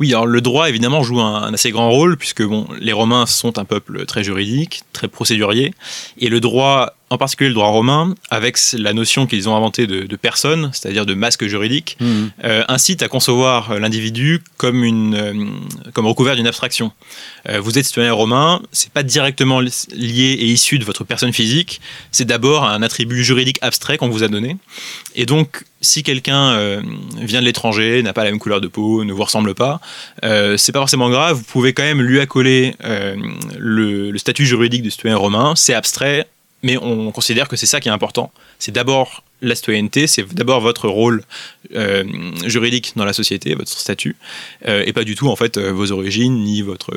Oui, alors le droit évidemment joue un, assez grand rôle puisque bon, les Romains sont un peuple très juridique, très procédurier, et le droit en particulier le droit romain, avec la notion qu'ils ont inventée de, de personne, c'est-à-dire de masque juridique, mmh. euh, incite à concevoir l'individu comme, une, euh, comme recouvert d'une abstraction. Euh, vous êtes citoyen romain, c'est pas directement lié et issu de votre personne physique, c'est d'abord un attribut juridique abstrait qu'on vous a donné. Et donc, si quelqu'un vient de l'étranger, n'a pas la même couleur de peau, ne vous ressemble pas, c'est pas forcément grave, vous pouvez quand même lui accoler le, le statut juridique de citoyen romain, c'est abstrait, mais on considère que c'est ça qui est important. C'est d'abord la citoyenneté, c'est d'abord votre rôle euh, juridique dans la société, votre statut, euh, et pas du tout en fait euh, vos origines, ni votre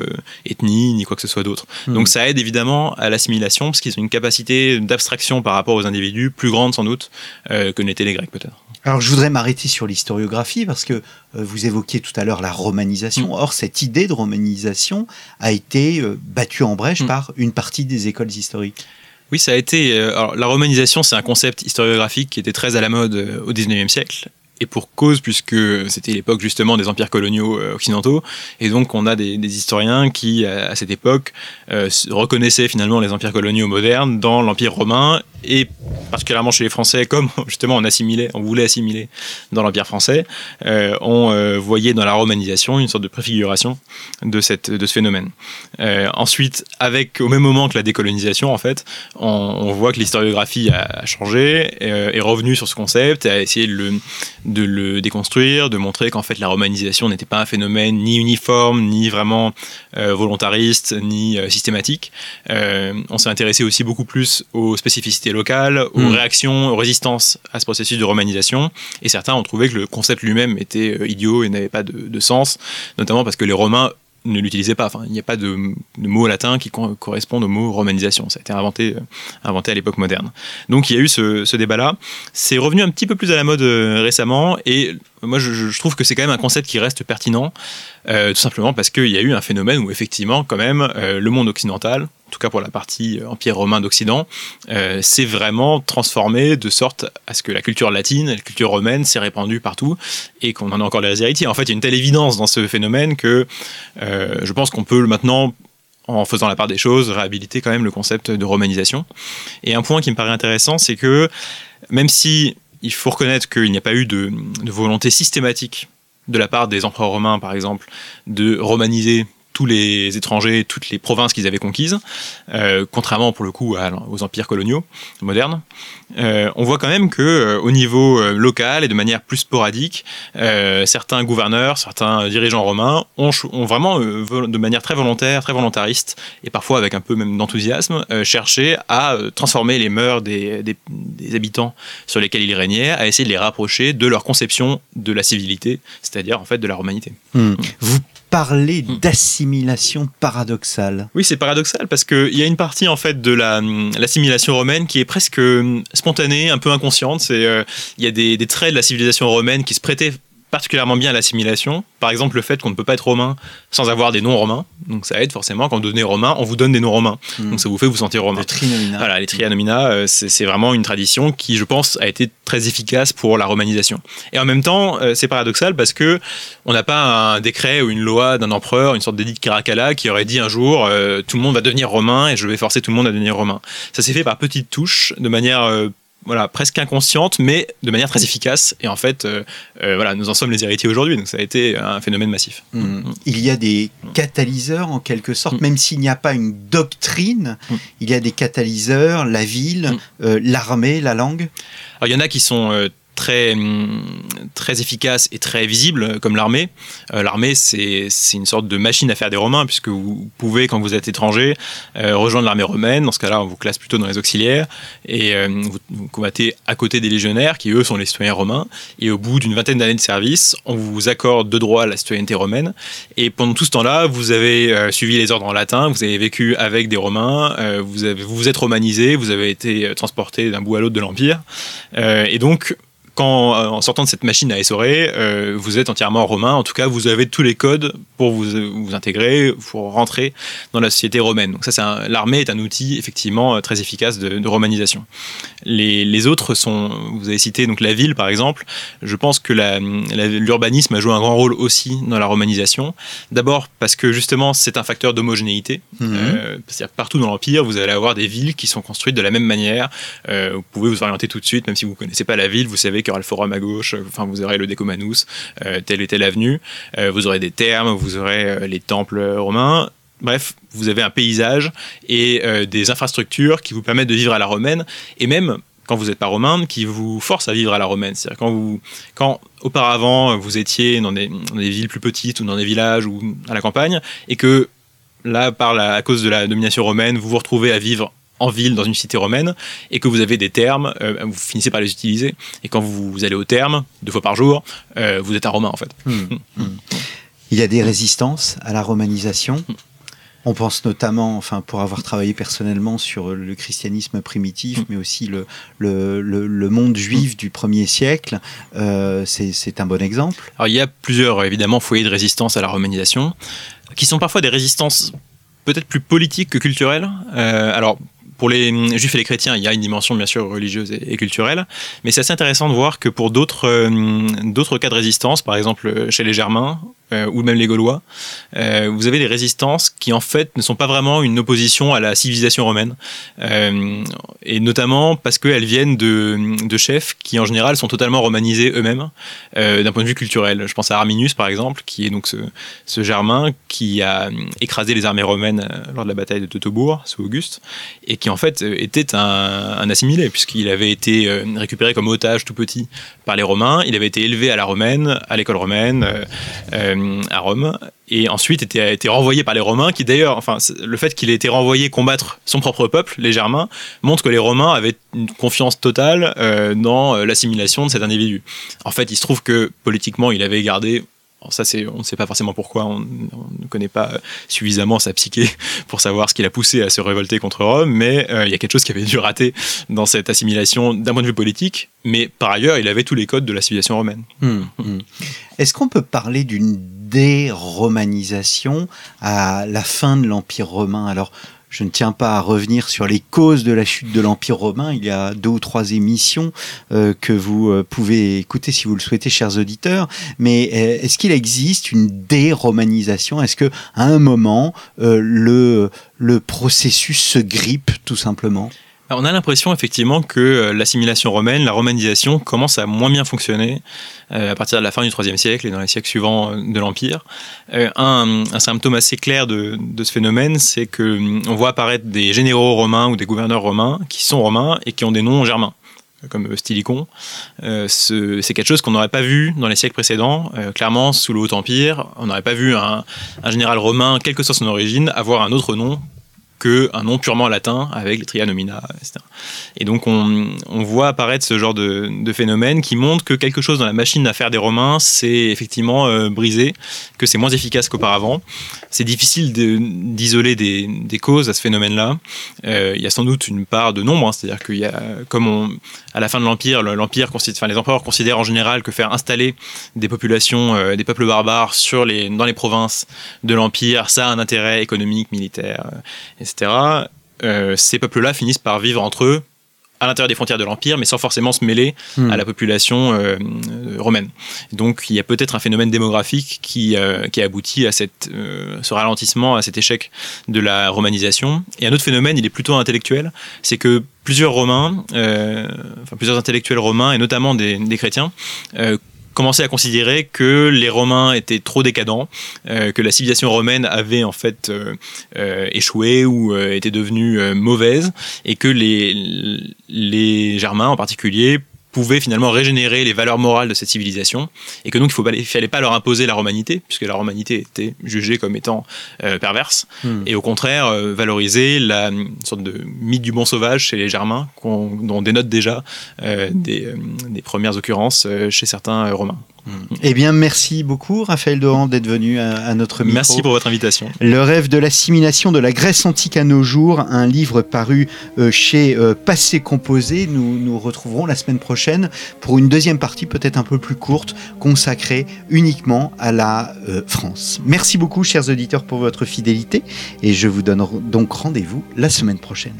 ethnie, ni quoi que ce soit d'autre. Hmm. Donc ça aide évidemment à l'assimilation, parce qu'ils ont une capacité d'abstraction par rapport aux individus plus grande sans doute que n'étaient les Grecs peut-être. Alors je voudrais m'arrêter sur l'historiographie, parce que vous évoquiez tout à l'heure la romanisation. Hmm. Or, cette idée de romanisation a été battue en brèche hmm. par une partie des écoles historiques. Oui, ça a été. Euh, alors, la romanisation, c'est un concept historiographique qui était très à la mode euh, au 19e siècle. Et pour cause, puisque c'était l'époque justement des empires coloniaux euh, occidentaux. Et donc, on a des, historiens qui, à, cette époque, reconnaissaient finalement les empires coloniaux modernes dans l'empire romain et particulièrement chez les Français, comme justement on assimilait, on voulait assimiler dans l'Empire français, euh, on euh, voyait dans la romanisation une sorte de préfiguration de, cette, de ce phénomène. Euh, ensuite, avec au même moment que la décolonisation, en fait, on, voit que l'historiographie a, changé, est revenue sur ce concept, a essayé de le, le déconstruire, de montrer qu'en fait la romanisation n'était pas un phénomène ni uniforme, ni vraiment volontariste, ni systématique. on s'est intéressé aussi beaucoup plus aux spécificités locales, aux hmm. réactions, aux résistances à ce processus de romanisation. Et certains ont trouvé que le concept lui-même était euh, idiot et n'avait pas de, sens, notamment parce que les Romains ne l'utilisaient pas. Enfin, il n'y a pas de, mot latin qui correspondent au mot romanisation. Ça a été inventé, euh, inventé à l'époque moderne. Donc il y a eu ce, débat-là. C'est revenu un petit peu plus à la mode euh, récemment et moi je, trouve que c'est quand même un concept qui reste pertinent, tout simplement parce qu'il y a eu un phénomène où effectivement quand même le monde occidental, en tout cas pour la partie euh, Empire romain d'Occident, euh, s'est vraiment transformé de sorte à ce que la culture latine, la culture romaine s'est répandue partout et qu'on en a encore les héritiers. En fait, il y a une telle évidence dans ce phénomène que euh, je pense qu'on peut maintenant en faisant la part des choses, réhabiliter quand même le concept de romanisation. Et un point qui me paraît intéressant, c'est que même si il faut reconnaître qu'il n'y a pas eu de, volonté systématique de la part des empereurs romains, par exemple, de romaniser tous les étrangers, toutes les provinces qu'ils avaient conquises, euh, contrairement pour le coup aux empires coloniaux modernes. Euh, on voit quand même que euh, au niveau local et de manière plus sporadique, certains gouverneurs, certains dirigeants romains ont, vraiment, de manière très volontaire, très volontariste et parfois avec un peu même d'enthousiasme, cherché à transformer les mœurs des, habitants sur lesquels ils régnaient, à essayer de les rapprocher de leur conception de la civilité, c'est-à-dire en fait de la romanité. Hmm. Vous parler hmm. d'assimilation paradoxale. Oui, c'est paradoxal parce qu'il y a une partie en fait de l'assimilation romaine qui est presque hum, spontanée, un peu inconsciente. Euh, il y a des, des, traits de la civilisation romaine qui se prêtaient particulièrement bien à l'assimilation. Par exemple, le fait qu'on ne peut pas être romain sans avoir des noms romains. Donc ça aide forcément. Quand vous devenez romain, on vous donne des noms romains. Hmm. Donc ça vous fait vous sentir romain. Les trianomina. Voilà, les trianomina, euh, c'est vraiment une tradition qui, je pense, a été très efficace pour la romanisation. Et en même temps, euh, c'est paradoxal parce que on n'a pas un décret ou une loi d'un empereur, une sorte d'édit de Caracalla qui aurait dit un jour euh, tout le monde va devenir romain et je vais forcer tout le monde à devenir romain. Ça s'est fait par petites touches, de manière voilà, presque inconsciente, mais de manière très efficace. Et en fait, euh, euh, voilà, nous en sommes les héritiers aujourd'hui. Donc ça a été un phénomène massif. Mmh. Mmh. Il y a des catalyseurs en quelque sorte, mmh. même s'il n'y a pas une doctrine, il y a des catalyseurs, la ville, euh, l'armée, la langue? Alors il y en a qui sont très, très efficace et très visible, comme l'armée. Euh, l'armée, c'est une sorte de machine à faire des Romains, puisque vous pouvez, quand vous êtes étranger, euh, rejoindre l'armée romaine. Dans ce cas-là, on vous classe plutôt dans les auxiliaires, et euh, vous, combattez à côté des légionnaires, qui eux sont les citoyens romains. Et au bout d'une vingtaine d'années de service, on vous accorde de droit la citoyenneté romaine. Et pendant tout ce temps-là, vous avez suivi les ordres en latin, vous avez vécu avec des Romains, vous vous êtes romanisé, vous avez été transporté d'un bout à l'autre de l'Empire. et donc, quand, euh, en sortant de cette machine à essorer, euh, vous êtes entièrement romain. En tout cas, vous avez tous les codes pour vous, vous intégrer, pour rentrer dans la société romaine. Donc ça, l'armée est un outil effectivement euh, très efficace de, romanisation. Les, les, autres sont, vous avez cité donc la ville par exemple. Je pense que l'urbanisme a joué un grand rôle aussi dans la romanisation. D'abord parce que justement c'est un facteur d'homogénéité. Mmh. C'est-à-dire partout dans l'empire, vous allez avoir des villes qui sont construites de la même manière. vous pouvez vous orienter tout de suite, même si vous connaissez pas la ville, vous savez y aura le forum à gauche, enfin vous aurez le Decomanus, euh, telle et telle avenue, euh, vous aurez des thermes, vous aurez euh, les temples romains. Bref, vous avez un paysage et des infrastructures qui vous permettent de vivre à la romaine et même quand vous n'êtes pas romain, qui vous force à vivre à la romaine. C'est-à-dire quand quand auparavant vous étiez dans des, villes plus petites ou dans des villages ou à la campagne, et que là, à cause de la domination romaine, vous vous retrouvez à vivre en ville, dans une cité romaine, et que vous avez des termes, euh, vous finissez par les utiliser. Et quand vous, allez au terme, deux fois par jour, euh, vous êtes un romain en fait. Hmm. Hmm. Hmm. Il y a des résistances à la romanisation. On pense notamment, enfin, pour avoir travaillé personnellement sur le christianisme primitif, mais aussi le, le, monde juif du premier siècle, euh, c'est un bon exemple. Alors, il y a plusieurs, évidemment, foyers de résistance à la romanisation, qui sont parfois des résistances peut-être plus politiques que culturelles. alors, pour les juifs et les chrétiens, il y a une dimension bien sûr religieuse et, culturelle, mais c'est assez intéressant de voir que pour d'autres d'autres cas de résistance, par exemple chez les Germains, euh, ou même les Gaulois, euh, vous avez des résistances qui en fait ne sont pas vraiment une opposition à la civilisation romaine, euh, et notamment parce qu'elles viennent de, de, chefs qui en général sont totalement romanisés eux-mêmes d'un point de vue culturel. Je pense à Arminius par exemple, qui est donc ce, Germain qui a écrasé les armées romaines lors de la bataille de Teutobourg sous Auguste, et qui en fait était un assimilé puisqu'il avait été récupéré comme otage tout petit par les Romains, il avait été élevé à la romaine, à l'école romaine à Rome et ensuite était, a été renvoyé par les Romains, qui d'ailleurs, enfin, le fait qu'il ait été renvoyé combattre son propre peuple, les Germains, montre que les Romains avaient une confiance totale euh, dans euh, l'assimilation de cet individu. En fait, il se trouve que politiquement, il avait gardé on ne sait pas forcément pourquoi, on, ne connaît pas suffisamment sa psyché pour savoir ce qui l'a poussé à se révolter contre Rome, mais euh, il y a quelque chose qui avait dû rater dans cette assimilation d'un point de vue politique, mais par ailleurs, il avait tous les codes de la civilisation romaine. Hmm, hmm. Est-ce qu'on peut parler d'une déromanisation à la fin de l'Empire romain? Alors, je ne tiens pas à revenir sur les causes de la chute de l'Empire romain. Il y a deux ou trois émissions euh, que vous euh, pouvez écouter si vous le souhaitez, chers auditeurs. Mais euh, est-ce qu'il existe une déromanisation? Est-ce que à un moment le le processus se grippe tout simplement? On a l'impression effectivement que euh, l'assimilation romaine, la romanisation commence à moins bien fonctionner euh, à partir de la fin du IIIe siècle et dans les siècles suivants euh, de l'Empire. un, symptôme assez clair de, ce phénomène, c'est que hum, voit apparaître des généraux romains ou des gouverneurs romains qui sont romains et qui ont des noms germains comme Stylicon. c'est quelque chose qu'on n'aurait pas vu dans les siècles précédents. clairement, sous le Haut Empire, on n'aurait pas vu un, un, général romain, quelle que soit son origine, avoir un autre nom qu'un nom purement latin avec les trianomina, etc. Et donc on, voit apparaître ce genre de, phénomène qui montre que quelque chose dans la machine à faire des Romains s'est effectivement euh, brisé, que c'est moins efficace qu'auparavant. C'est difficile d'isoler des, causes à ce phénomène-là. Euh, il y a sans doute une part de nombre, hein. c'est-à-dire qu'il y a, comme on, à la fin de l'Empire, l'Empire, enfin, les empereurs considèrent en général que faire installer des populations, euh, des peuples barbares sur les, dans les provinces de l'Empire, ça a un intérêt économique, militaire, etc. Euh, ces peuples-là finissent par vivre entre eux à l'intérieur des frontières de l'Empire, mais sans forcément se mêler hmm. à la population euh, romaine. Donc il y a peut-être un phénomène démographique qui, euh, qui aboutit à cette, ce ralentissement, à cet échec de la romanisation. Et un autre phénomène, il est plutôt intellectuel, c'est que plusieurs Romains, enfin plusieurs intellectuels romains, et notamment des, des chrétiens, commençait à considérer que les Romains étaient trop décadents, euh, que la civilisation romaine avait en fait euh, euh, échoué ou était devenue mauvaise, et que les, les Germains en particulier pouvaient finalement régénérer les valeurs morales de cette civilisation et que donc il ne fallait pas leur imposer la romanité puisque la romanité était jugée comme étant euh, perverse hmm. et au contraire euh, valoriser la sorte de mythe du bon sauvage chez les Germains dont on dénote déjà euh, des, des, premières occurrences chez certains Romains. Eh bien, merci beaucoup, Raphaël Dohan, d'être venu à, notre micro. Merci pour votre invitation. Le rêve de l'assimilation de la Grèce antique à nos jours, un livre paru euh, chez euh, Passé Composé. Nous nous retrouverons la semaine prochaine pour une deuxième partie, peut-être un peu plus courte, consacrée uniquement à la euh, France. Merci beaucoup, chers auditeurs, pour votre fidélité et je vous donne donc rendez-vous la semaine prochaine.